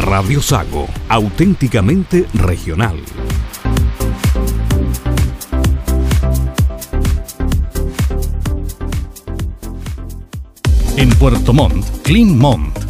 Radio Sago, auténticamente regional. En Puerto Montt, Clean Montt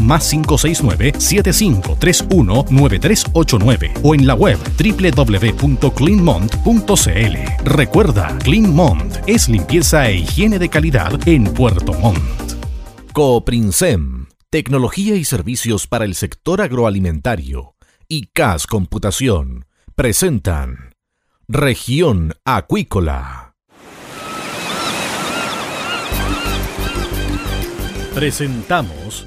más 569-7531-9389 o en la web www.cleanmont.cl. Recuerda, Cleanmont es limpieza e higiene de calidad en Puerto Montt. Coprinsem, tecnología y servicios para el sector agroalimentario y CAS Computación presentan Región Acuícola. Presentamos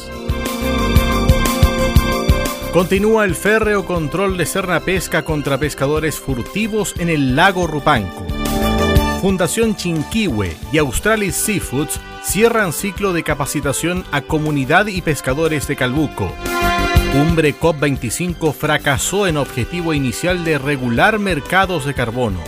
Continúa el férreo control de Serna Pesca contra pescadores furtivos en el lago Rupanco. Fundación Chinquihue y Australis Seafoods cierran ciclo de capacitación a comunidad y pescadores de Calbuco. Cumbre COP25 fracasó en objetivo inicial de regular mercados de carbono.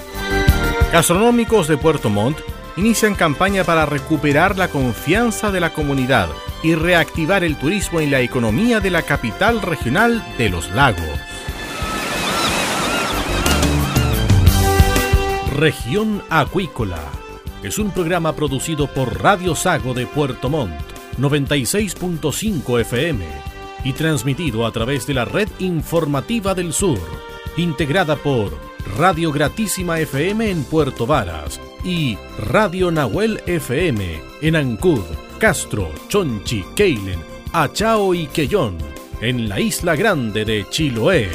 Gastronómicos de Puerto Montt inician campaña para recuperar la confianza de la comunidad y reactivar el turismo y la economía de la capital regional de los lagos. Región Acuícola es un programa producido por Radio Sago de Puerto Montt, 96.5 FM, y transmitido a través de la red informativa del sur, integrada por Radio Gratísima FM en Puerto Varas y Radio Nahuel FM en Ancud, Castro, Chonchi, Keilen, Achao y Quellón, en la isla grande de Chiloé.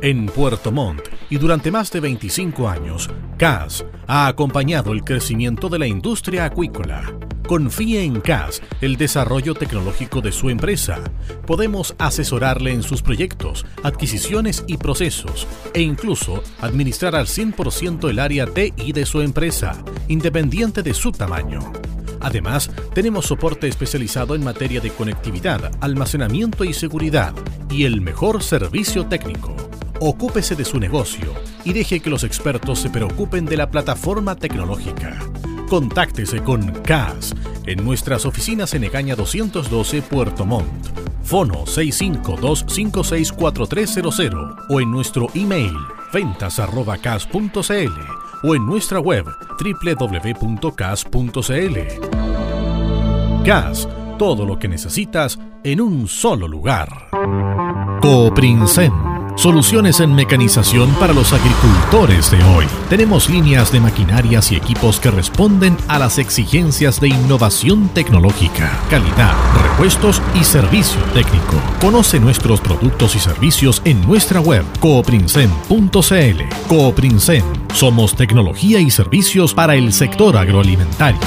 En Puerto Montt y durante más de 25 años, CAS ha acompañado el crecimiento de la industria acuícola Confíe en CAS, el desarrollo tecnológico de su empresa. Podemos asesorarle en sus proyectos, adquisiciones y procesos, e incluso administrar al 100% el área TI de su empresa, independiente de su tamaño. Además, tenemos soporte especializado en materia de conectividad, almacenamiento y seguridad, y el mejor servicio técnico. Ocúpese de su negocio y deje que los expertos se preocupen de la plataforma tecnológica. Contáctese con CAS en nuestras oficinas en Egaña 212 Puerto Montt. Fono 652564300 o en nuestro email ventas.cas.cl o en nuestra web www.cas.cl. CAS, todo lo que necesitas en un solo lugar. Coprincen Soluciones en mecanización para los agricultores de hoy. Tenemos líneas de maquinarias y equipos que responden a las exigencias de innovación tecnológica, calidad, repuestos y servicio técnico. Conoce nuestros productos y servicios en nuestra web cooprincem.cl. Cooprincem. Somos tecnología y servicios para el sector agroalimentario.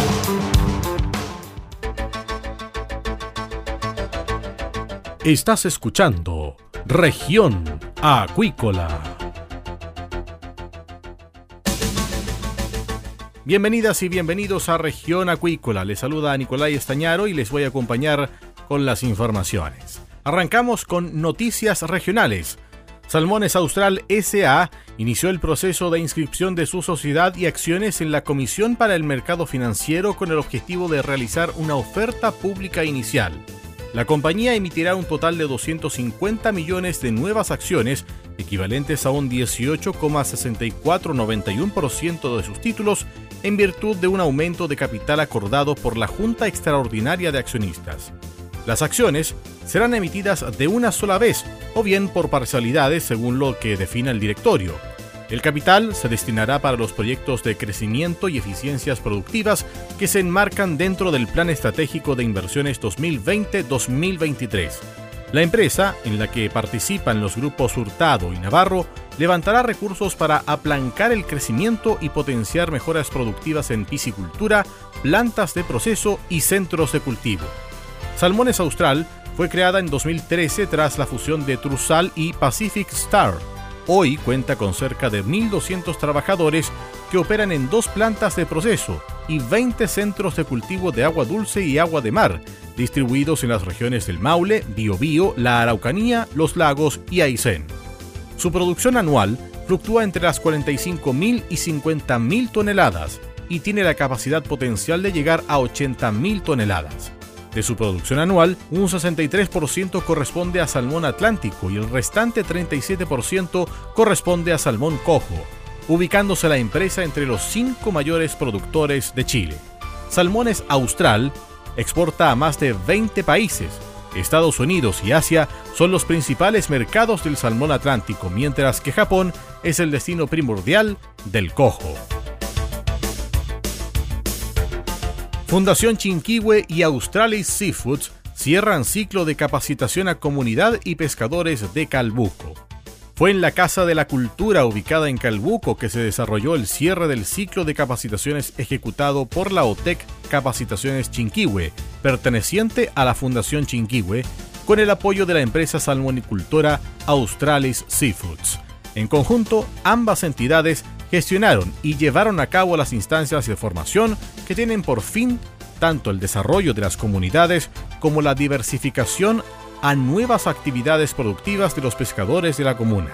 Estás escuchando Región Acuícola. Bienvenidas y bienvenidos a Región Acuícola. Les saluda a Nicolai Estañaro y les voy a acompañar con las informaciones. Arrancamos con noticias regionales. Salmones Austral SA inició el proceso de inscripción de su sociedad y acciones en la Comisión para el Mercado Financiero con el objetivo de realizar una oferta pública inicial. La compañía emitirá un total de 250 millones de nuevas acciones, equivalentes a un 18,6491% de sus títulos, en virtud de un aumento de capital acordado por la Junta Extraordinaria de Accionistas. Las acciones serán emitidas de una sola vez o bien por parcialidades según lo que defina el directorio. El capital se destinará para los proyectos de crecimiento y eficiencias productivas que se enmarcan dentro del Plan Estratégico de Inversiones 2020-2023. La empresa, en la que participan los grupos Hurtado y Navarro, levantará recursos para aplancar el crecimiento y potenciar mejoras productivas en piscicultura, plantas de proceso y centros de cultivo. Salmones Austral fue creada en 2013 tras la fusión de Trusal y Pacific Star. Hoy cuenta con cerca de 1.200 trabajadores que operan en dos plantas de proceso y 20 centros de cultivo de agua dulce y agua de mar, distribuidos en las regiones del Maule, Biobío, la Araucanía, los lagos y Aysén. Su producción anual fluctúa entre las 45.000 y 50.000 toneladas y tiene la capacidad potencial de llegar a 80.000 toneladas. De su producción anual, un 63% corresponde a salmón atlántico y el restante 37% corresponde a salmón cojo, ubicándose la empresa entre los cinco mayores productores de Chile. Salmones Austral exporta a más de 20 países. Estados Unidos y Asia son los principales mercados del salmón atlántico, mientras que Japón es el destino primordial del cojo. Fundación Chinquihue y Australis Seafoods cierran ciclo de capacitación a comunidad y pescadores de Calbuco. Fue en la Casa de la Cultura ubicada en Calbuco que se desarrolló el cierre del ciclo de capacitaciones ejecutado por la OTEC Capacitaciones Chinquihue, perteneciente a la Fundación Chinquihue, con el apoyo de la empresa salmonicultora Australis Seafoods. En conjunto, ambas entidades gestionaron y llevaron a cabo las instancias de formación que tienen por fin tanto el desarrollo de las comunidades como la diversificación a nuevas actividades productivas de los pescadores de la comuna.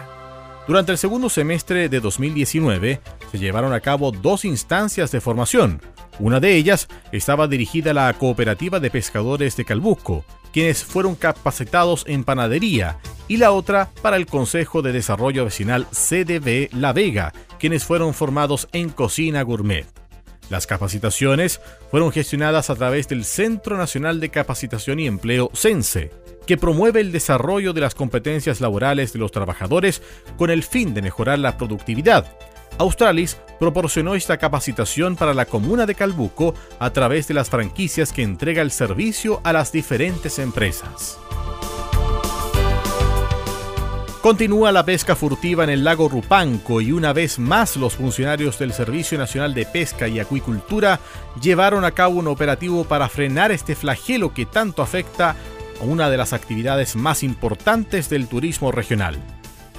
Durante el segundo semestre de 2019 se llevaron a cabo dos instancias de formación. Una de ellas estaba dirigida a la Cooperativa de Pescadores de Calbuco, quienes fueron capacitados en panadería, y la otra para el Consejo de Desarrollo Vecinal CDB La Vega, quienes fueron formados en cocina gourmet. Las capacitaciones fueron gestionadas a través del Centro Nacional de Capacitación y Empleo CENSE, que promueve el desarrollo de las competencias laborales de los trabajadores con el fin de mejorar la productividad. Australis proporcionó esta capacitación para la comuna de Calbuco a través de las franquicias que entrega el servicio a las diferentes empresas. Continúa la pesca furtiva en el lago Rupanco y una vez más los funcionarios del Servicio Nacional de Pesca y Acuicultura llevaron a cabo un operativo para frenar este flagelo que tanto afecta a una de las actividades más importantes del turismo regional.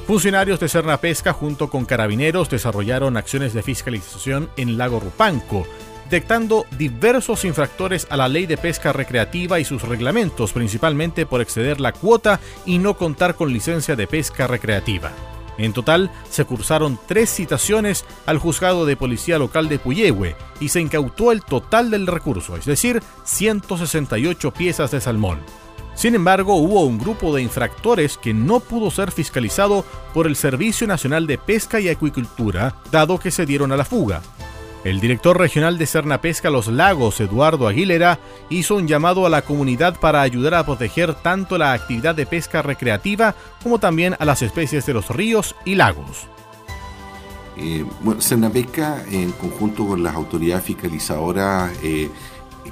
Funcionarios de Cerna Pesca junto con carabineros desarrollaron acciones de fiscalización en Lago Rupanco, detectando diversos infractores a la ley de pesca recreativa y sus reglamentos, principalmente por exceder la cuota y no contar con licencia de pesca recreativa. En total, se cursaron tres citaciones al juzgado de policía local de Puyehue y se incautó el total del recurso, es decir, 168 piezas de salmón. Sin embargo, hubo un grupo de infractores que no pudo ser fiscalizado por el Servicio Nacional de Pesca y Acuicultura, dado que se dieron a la fuga. El director regional de Pesca Los Lagos, Eduardo Aguilera, hizo un llamado a la comunidad para ayudar a proteger tanto la actividad de pesca recreativa como también a las especies de los ríos y lagos. Eh, bueno, Cernapesca, en conjunto con las autoridades fiscalizadoras eh,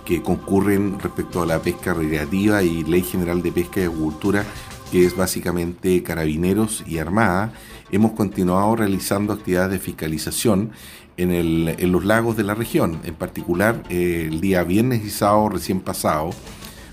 que concurren respecto a la pesca recreativa y Ley General de Pesca y Agricultura, que es básicamente carabineros y armada, hemos continuado realizando actividades de fiscalización en, los lagos de la región. En particular, eh, el día viernes y sábado recién pasado,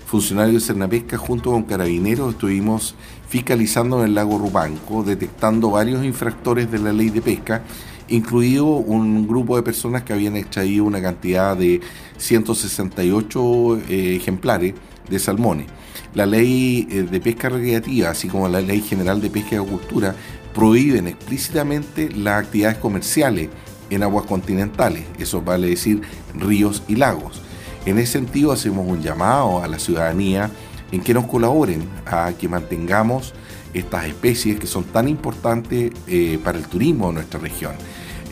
funcionarios de Cernapesca junto con carabineros estuvimos fiscalizando en el lago Rupanco, detectando varios infractores de la ley de pesca, incluido un grupo de personas que habían extraído una cantidad de 168 eh, ejemplares de salmones. La ley eh, de pesca recreativa, así como la ley general de pesca y agricultura, prohíben explícitamente las actividades comerciales en aguas continentales, eso vale decir ríos y lagos. En ese sentido hacemos un llamado a la ciudadanía en que nos colaboren a que mantengamos estas especies que son tan importantes eh, para el turismo de nuestra región.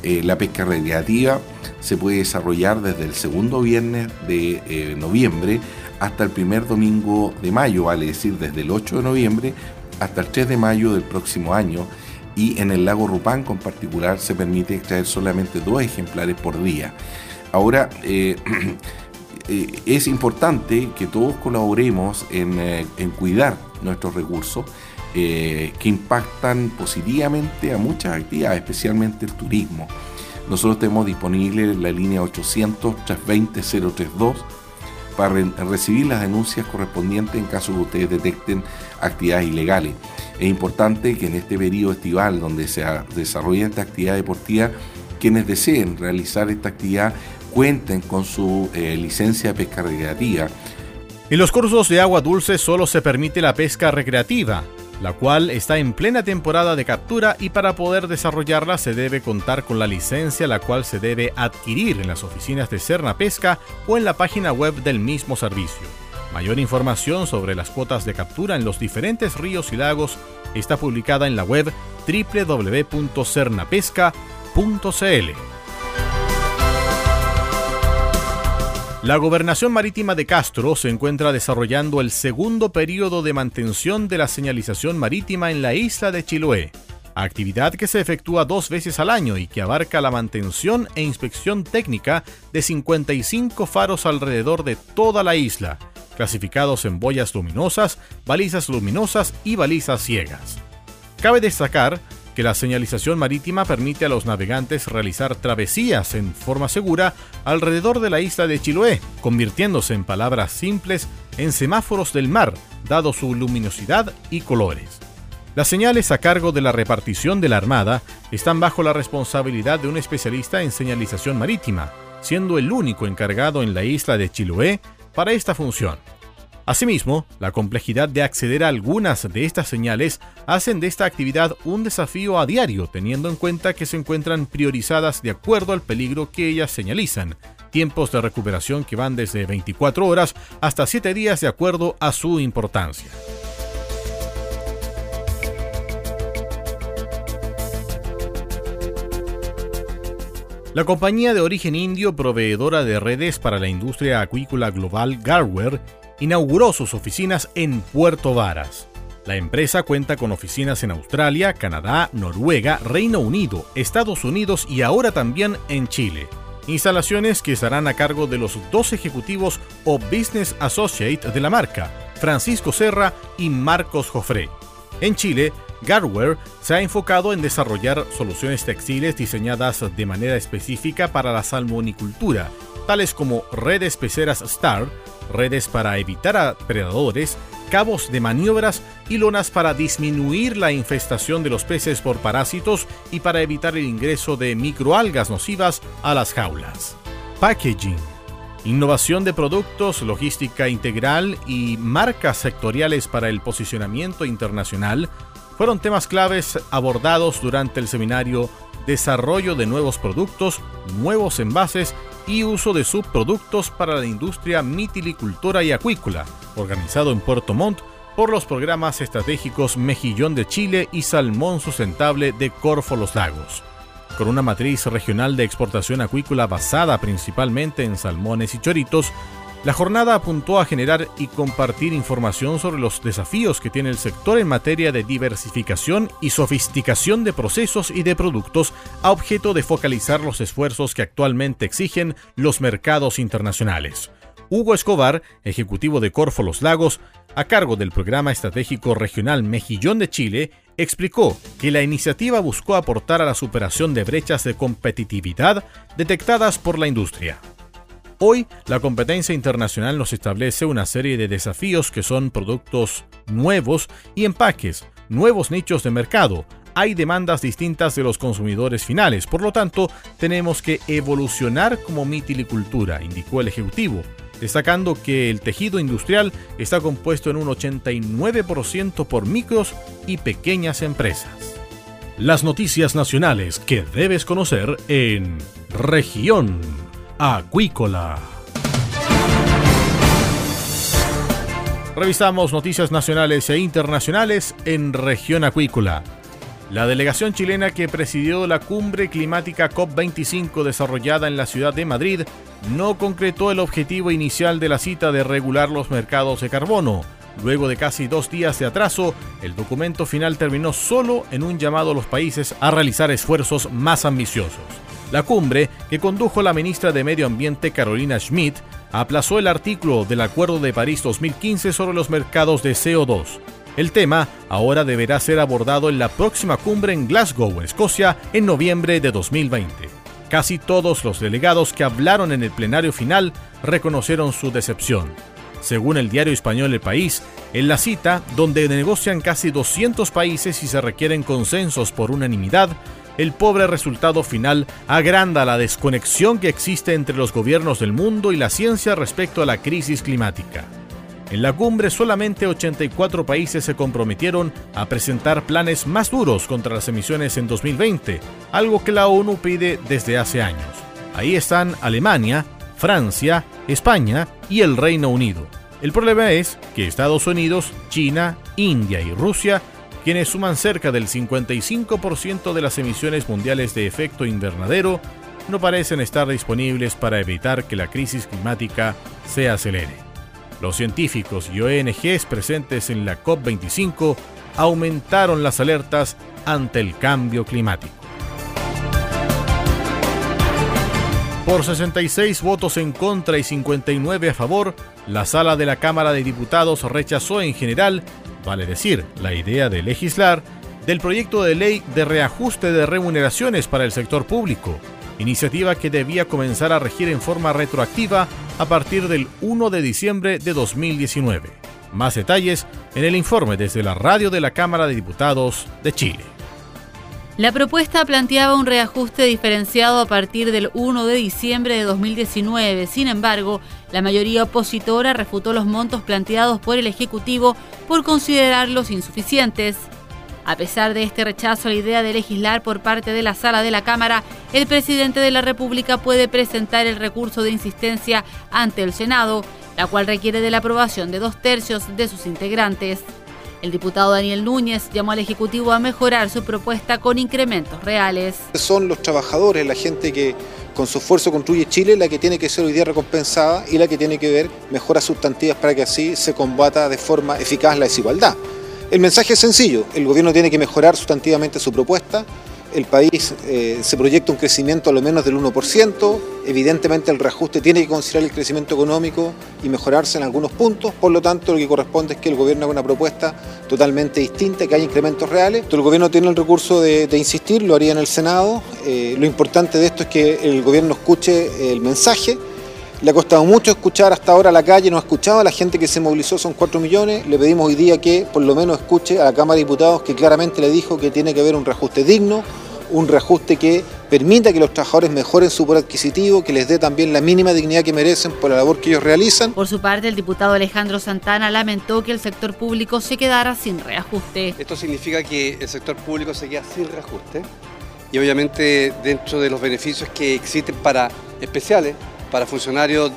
Eh, la pesca recreativa se puede desarrollar desde el segundo viernes de eh, noviembre hasta el primer domingo de mayo, vale decir, desde el 8 de noviembre hasta el 3 de mayo del próximo año. Y en el lago Rupán, con particular, se permite extraer solamente dos ejemplares por día. Ahora, eh, eh, es importante que todos colaboremos en, eh, cuidar nuestros recursos que impactan positivamente a muchas actividades, especialmente el turismo. Nosotros tenemos disponible la línea 800-320-032 para recibir las denuncias correspondientes en caso de que ustedes detecten actividades ilegales. Es importante que en este periodo estival donde se desarrolla esta actividad deportiva, quienes deseen realizar esta actividad cuenten con su eh, licencia de pesca recreativa. En los cursos de agua dulce solo se permite la pesca recreativa, la cual está en plena temporada de captura y para poder desarrollarla se debe contar con la licencia la cual se debe adquirir en las oficinas de Cerna Pesca o en la página web del mismo servicio. Mayor información sobre las cuotas de captura en los diferentes ríos y lagos está publicada en la web www.cernapesca.cl. La gobernación marítima de Castro se encuentra desarrollando el segundo periodo de mantención de la señalización marítima en la isla de Chiloé, actividad que se efectúa dos veces al año y que abarca la mantención e inspección técnica de 55 faros alrededor de toda la isla, clasificados en boyas luminosas, balizas luminosas y balizas ciegas. Cabe destacar que la señalización marítima permite a los navegantes realizar travesías en forma segura alrededor de la isla de Chiloé, convirtiéndose en palabras simples en semáforos del mar, dado su luminosidad y colores. Las señales a cargo de la repartición de la Armada están bajo la responsabilidad de un especialista en señalización marítima, siendo el único encargado en la isla de Chiloé para esta función. Asimismo, la complejidad de acceder a algunas de estas señales hacen de esta actividad un desafío a diario, teniendo en cuenta que se encuentran priorizadas de acuerdo al peligro que ellas señalizan, tiempos de recuperación que van desde 24 horas hasta 7 días de acuerdo a su importancia. La compañía de origen indio proveedora de redes para la industria acuícola global Garware inauguró sus oficinas en Puerto Varas. La empresa cuenta con oficinas en Australia, Canadá, Noruega, Reino Unido, Estados Unidos y ahora también en Chile. Instalaciones que estarán a cargo de los dos ejecutivos o Business Associate de la marca, Francisco Serra y Marcos Jofré. En Chile, Garware se ha enfocado en desarrollar soluciones textiles diseñadas de manera específica para la salmonicultura, tales como redes peceras Star, redes para evitar a predadores, cabos de maniobras y lonas para disminuir la infestación de los peces por parásitos y para evitar el ingreso de microalgas nocivas a las jaulas. Packaging. Innovación de productos, logística integral y marcas sectoriales para el posicionamiento internacional fueron temas claves abordados durante el seminario Desarrollo de nuevos productos, nuevos envases y uso de subproductos para la industria mitilicultura y acuícola, organizado en Puerto Montt por los programas estratégicos Mejillón de Chile y Salmón Sustentable de Corfo Los Lagos. Con una matriz regional de exportación acuícola basada principalmente en salmones y choritos, la jornada apuntó a generar y compartir información sobre los desafíos que tiene el sector en materia de diversificación y sofisticación de procesos y de productos a objeto de focalizar los esfuerzos que actualmente exigen los mercados internacionales. Hugo Escobar, ejecutivo de Corfo Los Lagos, a cargo del programa estratégico regional Mejillón de Chile, explicó que la iniciativa buscó aportar a la superación de brechas de competitividad detectadas por la industria. Hoy, la competencia internacional nos establece una serie de desafíos que son productos nuevos y empaques, nuevos nichos de mercado. Hay demandas distintas de los consumidores finales, por lo tanto, tenemos que evolucionar como mitilicultura, indicó el Ejecutivo, destacando que el tejido industrial está compuesto en un 89% por micros y pequeñas empresas. Las noticias nacionales que debes conocer en región acuícola. Revisamos noticias nacionales e internacionales en región acuícola. La delegación chilena que presidió la cumbre climática COP25 desarrollada en la ciudad de Madrid no concretó el objetivo inicial de la cita de regular los mercados de carbono. Luego de casi dos días de atraso, el documento final terminó solo en un llamado a los países a realizar esfuerzos más ambiciosos. La cumbre, que condujo la ministra de Medio Ambiente Carolina Schmidt, aplazó el artículo del Acuerdo de París 2015 sobre los mercados de CO2. El tema ahora deberá ser abordado en la próxima cumbre en Glasgow, Escocia, en noviembre de 2020. Casi todos los delegados que hablaron en el plenario final reconocieron su decepción. Según el diario español El País, en la cita, donde negocian casi 200 países y se requieren consensos por unanimidad, el pobre resultado final agranda la desconexión que existe entre los gobiernos del mundo y la ciencia respecto a la crisis climática. En la cumbre solamente 84 países se comprometieron a presentar planes más duros contra las emisiones en 2020, algo que la ONU pide desde hace años. Ahí están Alemania, Francia, España y el Reino Unido. El problema es que Estados Unidos, China, India y Rusia quienes suman cerca del 55% de las emisiones mundiales de efecto invernadero, no parecen estar disponibles para evitar que la crisis climática se acelere. Los científicos y ONGs presentes en la COP25 aumentaron las alertas ante el cambio climático. Por 66 votos en contra y 59 a favor, la sala de la Cámara de Diputados rechazó en general vale decir, la idea de legislar, del proyecto de ley de reajuste de remuneraciones para el sector público, iniciativa que debía comenzar a regir en forma retroactiva a partir del 1 de diciembre de 2019. Más detalles en el informe desde la radio de la Cámara de Diputados de Chile. La propuesta planteaba un reajuste diferenciado a partir del 1 de diciembre de 2019. Sin embargo, la mayoría opositora refutó los montos planteados por el Ejecutivo por considerarlos insuficientes. A pesar de este rechazo a la idea de legislar por parte de la sala de la Cámara, el presidente de la República puede presentar el recurso de insistencia ante el Senado, la cual requiere de la aprobación de dos tercios de sus integrantes. El diputado Daniel Núñez llamó al Ejecutivo a mejorar su propuesta con incrementos reales. Son los trabajadores, la gente que con su esfuerzo construye Chile, la que tiene que ser hoy día recompensada y la que tiene que ver mejoras sustantivas para que así se combata de forma eficaz la desigualdad. El mensaje es sencillo, el gobierno tiene que mejorar sustantivamente su propuesta, el país eh, se proyecta un crecimiento a lo menos del 1%, evidentemente el reajuste tiene que considerar el crecimiento económico y mejorarse en algunos puntos, por lo tanto lo que corresponde es que el gobierno haga una propuesta totalmente distinta, que haya incrementos reales. el gobierno tiene el recurso de, insistir, lo haría en el Senado, eh, lo importante de esto es que el gobierno escuche el mensaje, le ha costado mucho escuchar hasta ahora a la calle, no ha escuchado a la gente que se movilizó, son 4 millones. Le pedimos hoy día que por lo menos escuche a la Cámara de Diputados que claramente le dijo que tiene que haber un reajuste digno, un reajuste que permita que los trabajadores mejoren su poder adquisitivo, que les dé también la mínima dignidad que merecen por la labor que ellos realizan. Por su parte, el diputado Alejandro Santana lamentó que el sector público se quedara sin reajuste. Esto significa que el sector público se queda sin reajuste y obviamente dentro de los beneficios que existen para especiales, para funcionarios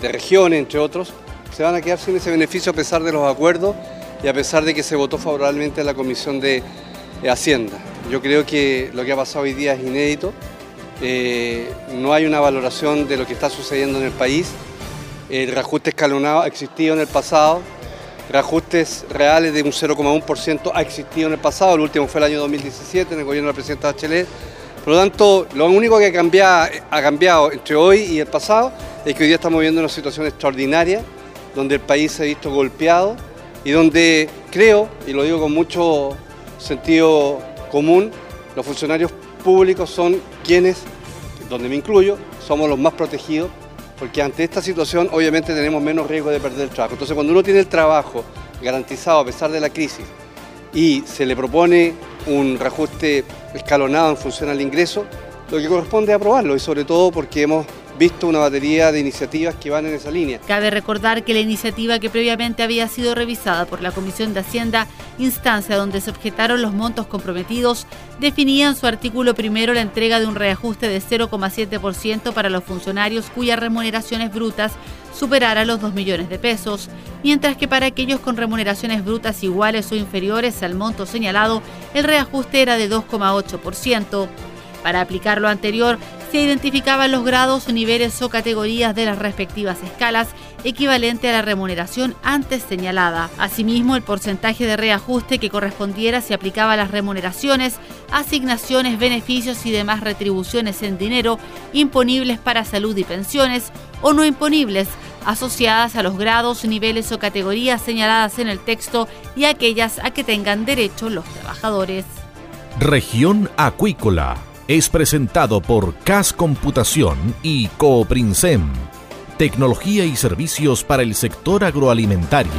de regiones, entre otros, se van a quedar sin ese beneficio a pesar de los acuerdos y a pesar de que se votó favorablemente en la Comisión de Hacienda. Yo creo que lo que ha pasado hoy día es inédito. Eh, no hay una valoración de lo que está sucediendo en el país. El reajuste escalonado ha existido en el pasado. Reajustes reales de un 0,1% ha existido en el pasado. El último fue el año 2017 en el gobierno de la presidenta Bachelet. Por lo tanto, lo único que ha cambiado, ha cambiado entre hoy y el pasado es que hoy día estamos viviendo una situación extraordinaria donde el país se ha visto golpeado y donde creo, y lo digo con mucho sentido común, los funcionarios públicos son quienes, donde me incluyo, somos los más protegidos, porque ante esta situación obviamente tenemos menos riesgo de perder el trabajo. Entonces cuando uno tiene el trabajo garantizado a pesar de la crisis y se le propone un reajuste escalonado en función al ingreso, lo que corresponde es aprobarlo y sobre todo porque hemos visto una batería de iniciativas que van en esa línea. Cabe recordar que la iniciativa que previamente había sido revisada por la Comisión de Hacienda, instancia donde se objetaron los montos comprometidos, definía en su artículo primero la entrega de un reajuste de 0,7% para los funcionarios cuyas remuneraciones brutas superaran los 2 millones de pesos, mientras que para aquellos con remuneraciones brutas iguales o inferiores al monto señalado, el reajuste era de 2,8%. Para aplicar lo anterior, se identificaban los grados, niveles o categorías de las respectivas escalas equivalente a la remuneración antes señalada. Asimismo, el porcentaje de reajuste que correspondiera se aplicaba a las remuneraciones, asignaciones, beneficios y demás retribuciones en dinero imponibles para salud y pensiones o no imponibles asociadas a los grados, niveles o categorías señaladas en el texto y aquellas a que tengan derecho los trabajadores. Región Acuícola es presentado por CAS Computación y Cooprinsem, tecnología y servicios para el sector agroalimentario.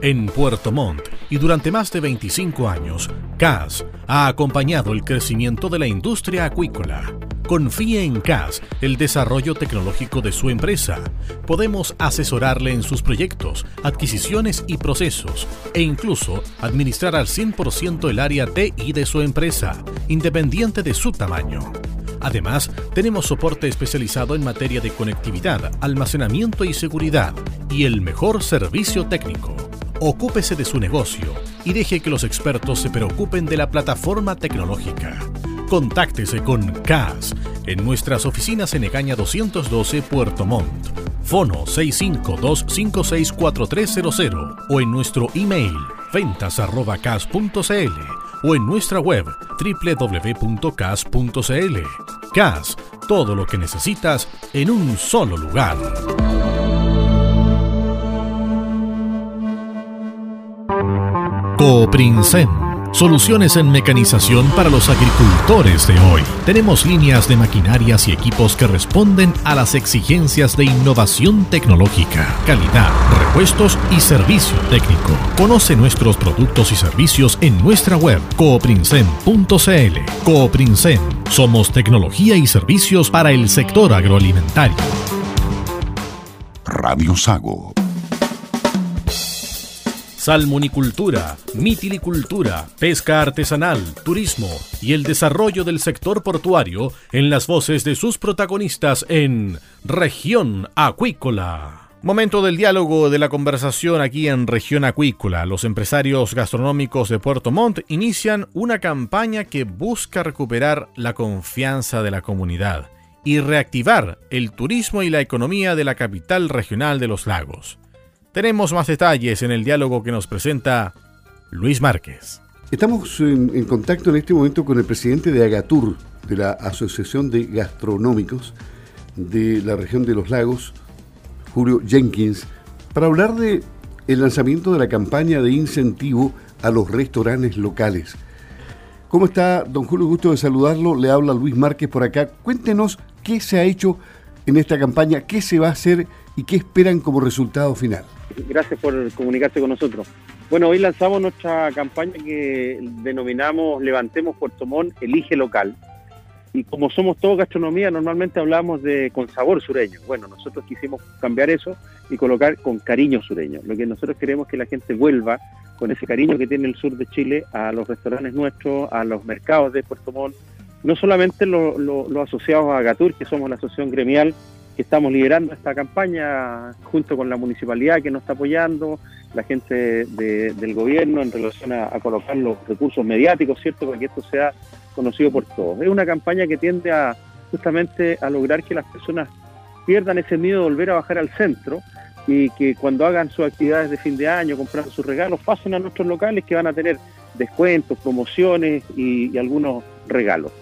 En Puerto Montt y durante más de 25 años, CAS ha acompañado el crecimiento de la industria acuícola Confíe en CAS, el desarrollo tecnológico de su empresa. Podemos asesorarle en sus proyectos, adquisiciones y procesos, e incluso administrar al 100% el área TI de su empresa, independiente de su tamaño. Además, tenemos soporte especializado en materia de conectividad, almacenamiento y seguridad, y el mejor servicio técnico. Ocúpese de su negocio y deje que los expertos se preocupen de la plataforma tecnológica. Contáctese con CAS en nuestras oficinas en Egaña 212 Puerto Montt. Fono 652564300 o en nuestro email ventas.cas.cl o en nuestra web www.cas.cl. CAS, todo lo que necesitas en un solo lugar. Coprincen Soluciones en mecanización para los agricultores de hoy. Tenemos líneas de maquinarias y equipos que responden a las exigencias de innovación tecnológica, calidad, repuestos y servicio técnico. Conoce nuestros productos y servicios en nuestra web cooprincen.cl. Cooprincen. Somos tecnología y servicios para el sector agroalimentario. Radio Sago salmonicultura, mitilicultura, pesca artesanal, turismo y el desarrollo del sector portuario en las voces de sus protagonistas en Región Acuícola. Momento del diálogo de la conversación aquí en Región Acuícola. Los empresarios gastronómicos de Puerto Montt inician una campaña que busca recuperar la confianza de la comunidad y reactivar el turismo y la economía de la capital regional de los lagos. Tenemos más detalles en el diálogo que nos presenta Luis Márquez. Estamos en, contacto en este momento con el presidente de Agatur, de la Asociación de Gastronómicos de la región de los lagos, Julio Jenkins, para hablar de lanzamiento de la campaña de incentivo a los restaurantes locales. ¿Cómo está, don Julio? Gusto de saludarlo. Le habla Luis Márquez por acá. Cuéntenos qué se ha hecho en esta campaña, qué se va a hacer y qué esperan como resultado final gracias por comunicarse con nosotros. Bueno, hoy lanzamos nuestra campaña que denominamos Levantemos Puerto Montt, elige local. Y como somos todos gastronomía, normalmente hablamos de con sabor sureño. Bueno, nosotros quisimos cambiar eso y colocar con cariño sureño. Lo que nosotros queremos es que la gente vuelva con ese cariño que tiene el sur de Chile a los restaurantes nuestros, a los mercados de Puerto Montt, no solamente los asociados a Gatur, que somos la asociación gremial que estamos liderando esta campaña junto con la municipalidad que nos está apoyando, la gente del gobierno en relación a, colocar los recursos mediáticos, ¿cierto? Para que esto sea conocido por todos. Es una campaña que tiende a justamente a lograr que las personas pierdan ese miedo de volver a bajar al centro y que cuando hagan sus actividades de fin de año, comprando sus regalos, pasen a nuestros locales que van a tener descuentos, promociones y algunos regalos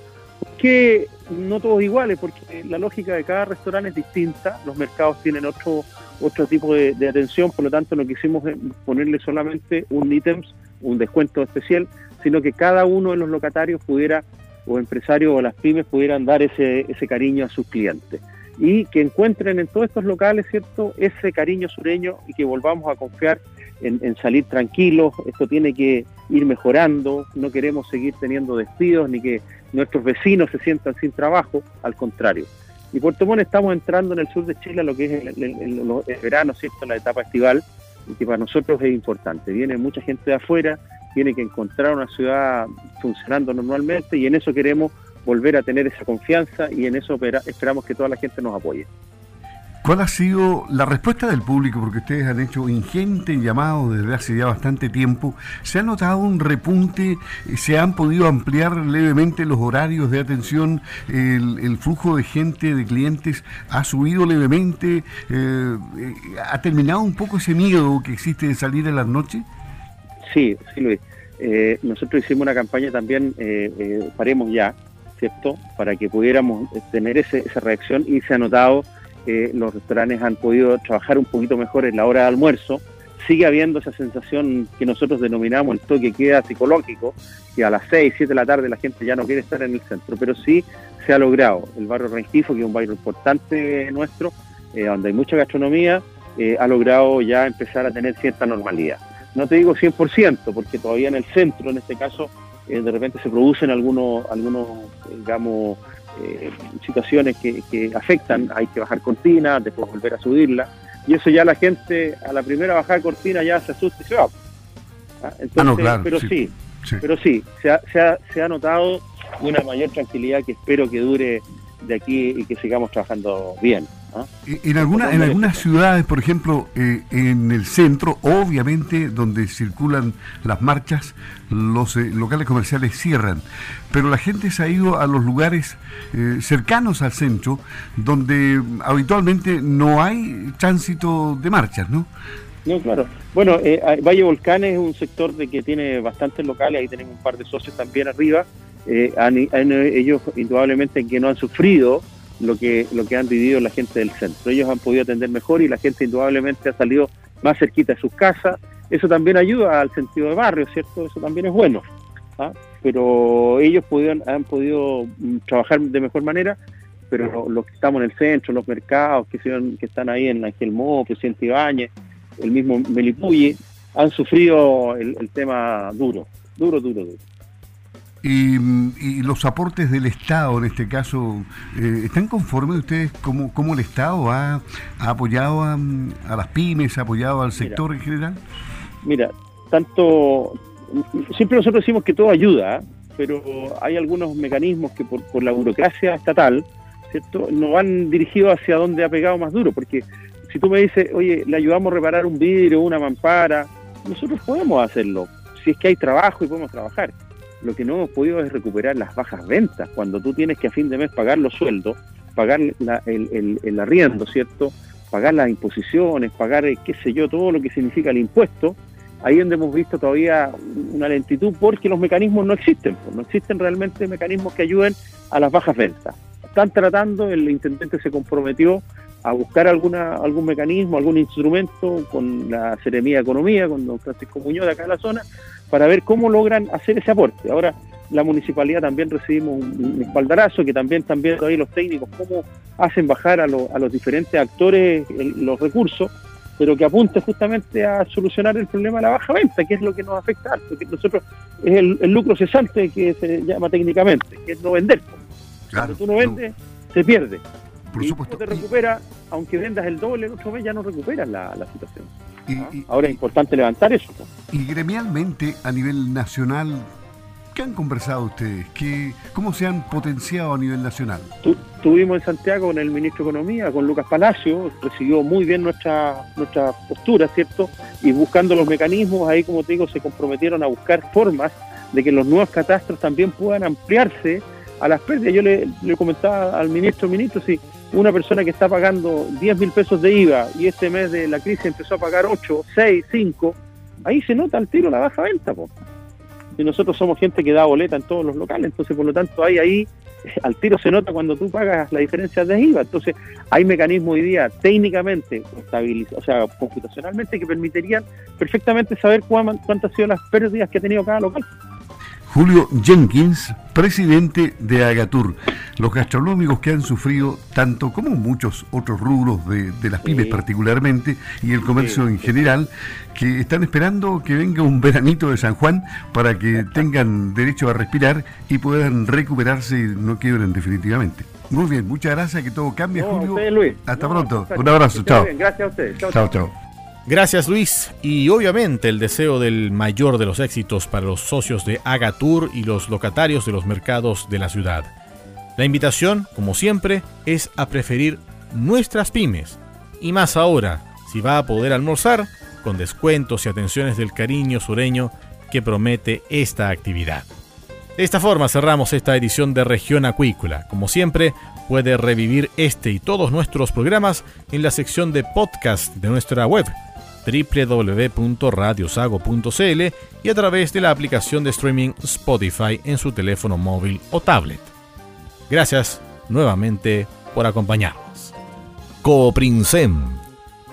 que no todos iguales, porque la lógica de cada restaurante es distinta, los mercados tienen otro, otro tipo de, atención, por lo tanto no quisimos ponerle solamente un ítem, un descuento especial, sino que cada uno de los locatarios pudiera, o empresarios o las pymes pudieran dar ese, ese cariño a sus clientes. Y que encuentren en todos estos locales, ¿cierto?, ese cariño sureño y que volvamos a confiar en, salir tranquilos, esto tiene que ir mejorando, no queremos seguir teniendo despidos ni que nuestros vecinos se sientan sin trabajo, al contrario. Y Puerto Montt estamos entrando en el sur de Chile a lo que es el, verano, ¿cierto? la etapa estival, y que para nosotros es importante. Viene mucha gente de afuera, tiene que encontrar una ciudad funcionando normalmente y en eso queremos volver a tener esa confianza y en eso esperamos que toda la gente nos apoye. ¿Cuál ha sido la respuesta del público? Porque ustedes han hecho ingente llamado desde hace ya bastante tiempo. ¿Se ha notado un repunte? ¿Se han podido ampliar levemente los horarios de atención? ¿El, flujo de gente, de clientes, ha subido levemente? Eh, ¿Ha terminado un poco ese miedo que existe de salir en las noches? Sí, sí, Luis. Eh, nosotros hicimos una campaña también, eh, Paremos Ya, ¿cierto? Para que pudiéramos tener esa reacción y se ha notado los restaurantes han podido trabajar un poquito mejor en la hora de almuerzo. Sigue habiendo esa sensación que nosotros denominamos el toque queda psicológico, que a las 6, 7 de la tarde la gente ya no quiere estar en el centro, pero sí se ha logrado. El barrio Rengifo, que es un barrio importante nuestro, eh, donde hay mucha gastronomía, eh, ha logrado ya empezar a tener cierta normalidad. No te digo 100%, porque todavía en el centro, en este caso, eh, de repente se producen algunos, algunos digamos, eh, situaciones que, afectan, hay que bajar cortinas, después volver a subirla, y eso ya la gente a la primera bajada de cortina ya se asusta y se va. ¿Ah? Entonces, ah, pero sí, pero sí, se ha, se, ha, se ha notado una mayor tranquilidad que espero que dure de aquí y que sigamos trabajando bien. En, alguna, en algunas ciudades, por ejemplo, eh, en el centro, obviamente, donde circulan las marchas, los eh, locales comerciales cierran, pero la gente se ha ido a los lugares eh, cercanos al centro, donde habitualmente no hay tránsito de marchas, ¿no? No, claro. Bueno, Valle Volcanes es un sector de que tiene bastantes locales, ahí tenemos un par de socios también arriba. ellos indudablemente que no han sufrido lo que, lo que han vivido la gente del centro. Ellos han podido atender mejor y la gente indudablemente ha salido más cerquita de sus casas. Eso también ayuda al sentido de barrio, ¿cierto? Eso también es bueno. ¿ah? Pero ellos pudieron, han podido mm, trabajar de mejor manera, pero los que estamos en el centro, los mercados que, que están ahí en Ángel Mo, Presidente Ibáñez, el mismo Melipuye, han sufrido el, el tema duro, duro, duro, duro. Y, los aportes del Estado, en este caso, eh, ¿están conformes ustedes cómo, cómo el Estado ha, apoyado a, las pymes, ha apoyado al sector en general? Mira, tanto, siempre nosotros decimos que todo ayuda, pero hay algunos mecanismos que por, por la burocracia estatal, ¿cierto? no van dirigidos hacia donde ha pegado más duro, porque si tú me dices, oye, le ayudamos a reparar un vidrio, una mampara, nosotros podemos hacerlo, si es que hay trabajo y podemos trabajar lo que no hemos podido es recuperar las bajas ventas. Cuando tú tienes que a fin de mes pagar los sueldos, pagar el, arriendo, ¿cierto? Pagar las imposiciones, pagar, eh, qué sé yo, todo lo que significa el impuesto, ahí donde hemos visto todavía una lentitud porque los mecanismos no existen, pues, no existen realmente mecanismos que ayuden a las bajas ventas. Están tratando, el intendente se comprometió a buscar alguna, algún mecanismo, algún instrumento con la Seremía de Economía, con don Francisco Muñoz de acá en la zona, para ver cómo logran hacer ese aporte. Ahora, la municipalidad también recibimos un, espaldarazo, que también están viendo ahí los técnicos cómo hacen bajar a, los diferentes actores los recursos, pero que apunte justamente a solucionar el problema de la baja venta, que es lo que nos afecta porque nosotros es el, lucro cesante que se llama técnicamente, que es no vender. Cuando tú no vendes, se pierde. Por y supuesto. te recupera, aunque vendas el doble el otro mes, ya no recuperas la situación. ¿Ah? Ahora es importante levantar eso. Y gremialmente, a nivel nacional, ¿qué han conversado ustedes? ¿Qué, ¿Cómo se han potenciado a nivel nacional? Tuvimos en Santiago con el ministro de Economía, con Lucas Palacio, recibió muy bien nuestra, nuestra postura, ¿cierto? Y buscando los mecanismos, ahí como te digo, se comprometieron a buscar formas de que los nuevos catastros también puedan ampliarse a las pérdidas. Yo le, le comentaba al ministro, ministro, si una persona que está pagando 10 mil pesos de IVA y este mes de la crisis empezó a pagar 8, 6, 5, ahí se nota al tiro la baja venta. Y nosotros somos gente que da boleta en todos los locales, entonces por lo tanto hay ahí, al tiro se nota cuando tú pagas la diferencia de IVA. Entonces hay mecanismos hoy día técnicamente, o sea, computacionalmente, que permitirían perfectamente saber cuántas han sido las pérdidas que ha tenido cada local. Julio Jenkins, presidente de Agatur, los gastronómicos que han sufrido tanto como muchos otros rubros de, las pymes particularmente y el comercio en general, que están esperando que venga un veranito de San Juan para que tengan derecho a respirar y puedan recuperarse y no quiebren definitivamente. Muy bien, muchas gracias, que todo cambie, Julio. Hasta pronto. Un abrazo, chao. Gracias a ustedes. chao. chao. Gracias Luis y obviamente el deseo del mayor de los éxitos para los socios de Agatur y los locatarios de los mercados de la ciudad. La invitación, como siempre, es a preferir nuestras pymes y más ahora, si va a poder almorzar, con descuentos y atenciones del cariño sureño que promete esta actividad. De esta forma cerramos esta edición de Región Acuícola. Como siempre, puede revivir este y todos nuestros programas en la sección de podcast de nuestra web www.radiosago.cl y a través de la aplicación de streaming Spotify en su teléfono móvil o tablet. Gracias nuevamente por acompañarnos. Cooprinsem,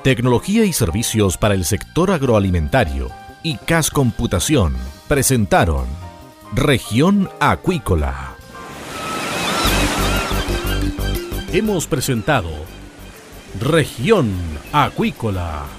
tecnología y servicios para el sector agroalimentario y CAS Computación presentaron Región Acuícola. Hemos presentado Región Acuícola.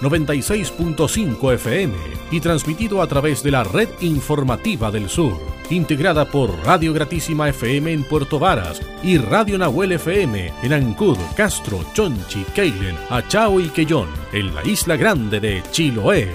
96.5 FM y transmitido a través de la Red Informativa del Sur, integrada por Radio Gratísima FM en Puerto Varas y Radio Nahuel FM en Ancud, Castro, Chonchi, Keilen, Achao y Quellón, en la isla grande de Chiloé.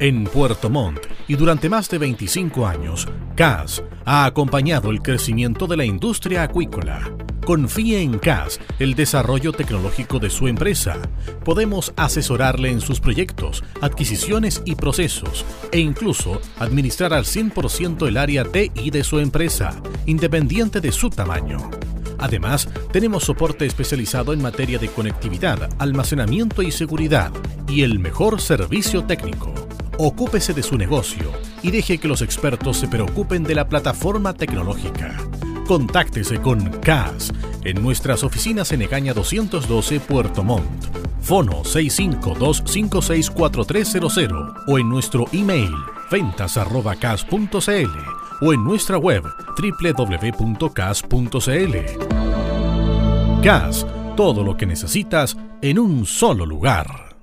En Puerto Montt y durante más de 25 años, CAS ha acompañado el crecimiento de la industria acuícola. Confíe en CAS el desarrollo tecnológico de su empresa. Podemos asesorarle en sus proyectos, adquisiciones y procesos e incluso administrar al 100% el área TI de su empresa, independiente de su tamaño. Además, tenemos soporte especializado en materia de conectividad, almacenamiento y seguridad y el mejor servicio técnico. Ocúpese de su negocio y deje que los expertos se preocupen de la plataforma tecnológica. Contáctese con CAS en nuestras oficinas en Egaña 212 Puerto Montt. Fono 652564300 o en nuestro email ventas@cas.cl o en nuestra web www.cas.cl. CAS, todo lo que necesitas en un solo lugar.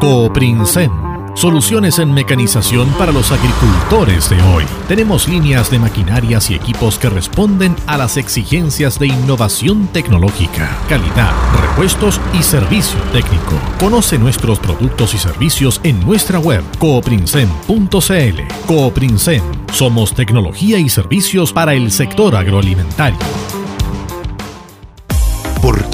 Coprincen Soluciones en mecanización para los agricultores de hoy. Tenemos líneas de maquinarias y equipos que responden a las exigencias de innovación tecnológica, calidad, repuestos y servicio técnico. Conoce nuestros productos y servicios en nuestra web cooprincem.cl. Cooprincem. Somos tecnología y servicios para el sector agroalimentario.